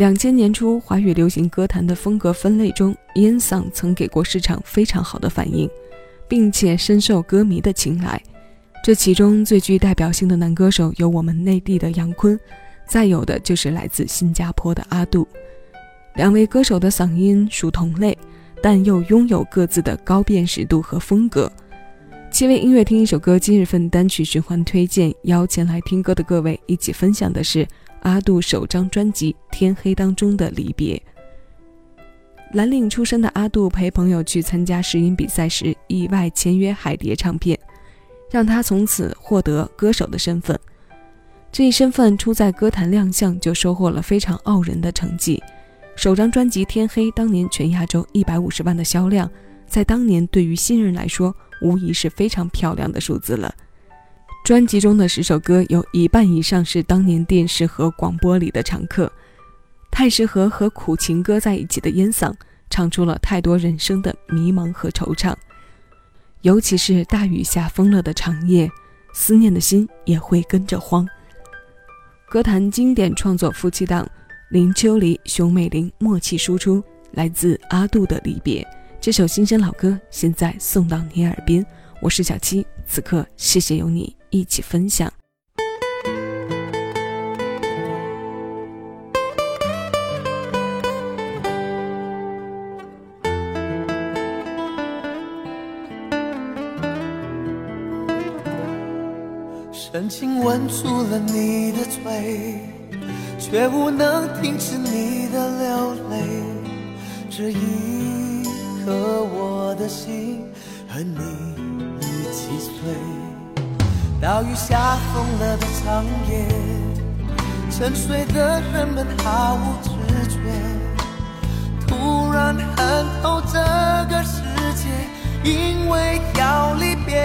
两千年初，华语流行歌坛的风格分类中，烟嗓曾给过市场非常好的反应，并且深受歌迷的青睐。这其中最具代表性的男歌手有我们内地的杨坤，再有的就是来自新加坡的阿杜。两位歌手的嗓音属同类，但又拥有各自的高辨识度和风格。七位音乐听一首歌今日份单曲循环推荐，邀前来听歌的各位一起分享的是阿杜首张专辑《天黑》当中的离别。蓝领出身的阿杜陪朋友去参加试音比赛时，意外签约海蝶唱片，让他从此获得歌手的身份。这一身份初在歌坛亮相就收获了非常傲人的成绩。首张专辑《天黑》当年全亚洲一百五十万的销量，在当年对于新人来说。无疑是非常漂亮的数字了。专辑中的十首歌有一半以上是当年电视和广播里的常客，太适合和苦情歌在一起的烟嗓，唱出了太多人生的迷茫和惆怅。尤其是大雨下疯了的长夜，思念的心也会跟着慌。歌坛经典创作夫妻档，林秋离、熊美玲默契输出，来自阿杜的离别。这首新鲜老歌现在送到你耳边，我是小七，此刻谢谢有你一起分享。深情吻住了你的嘴，却无能停止你的流泪，这一。刻我的心和你一起碎，大雨下疯了的长夜，沉睡的人们毫无知觉，突然恨透这个世界，因为要离别，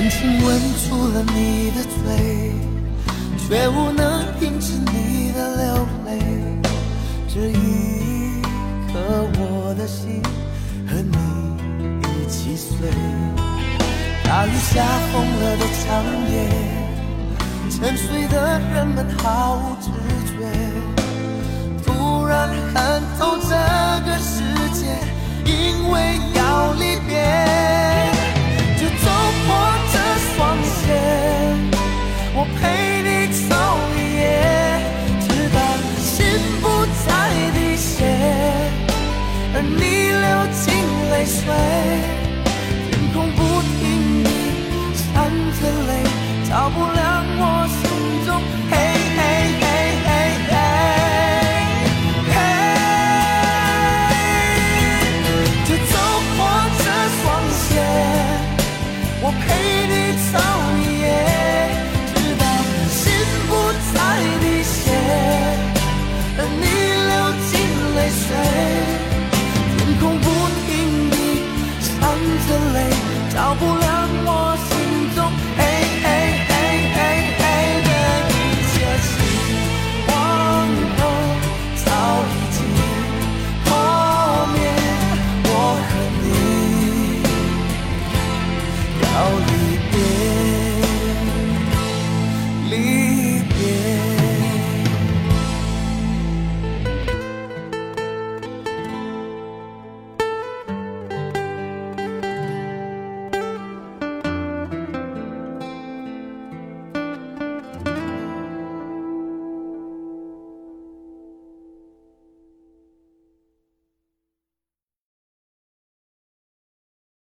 深情吻住了你的嘴，却无能停止你的流泪。这一刻，我的心和你一起碎。大雨下疯了的长夜，沉睡的人们毫无知觉。突然看透这个世界，因为要离别，Oh, you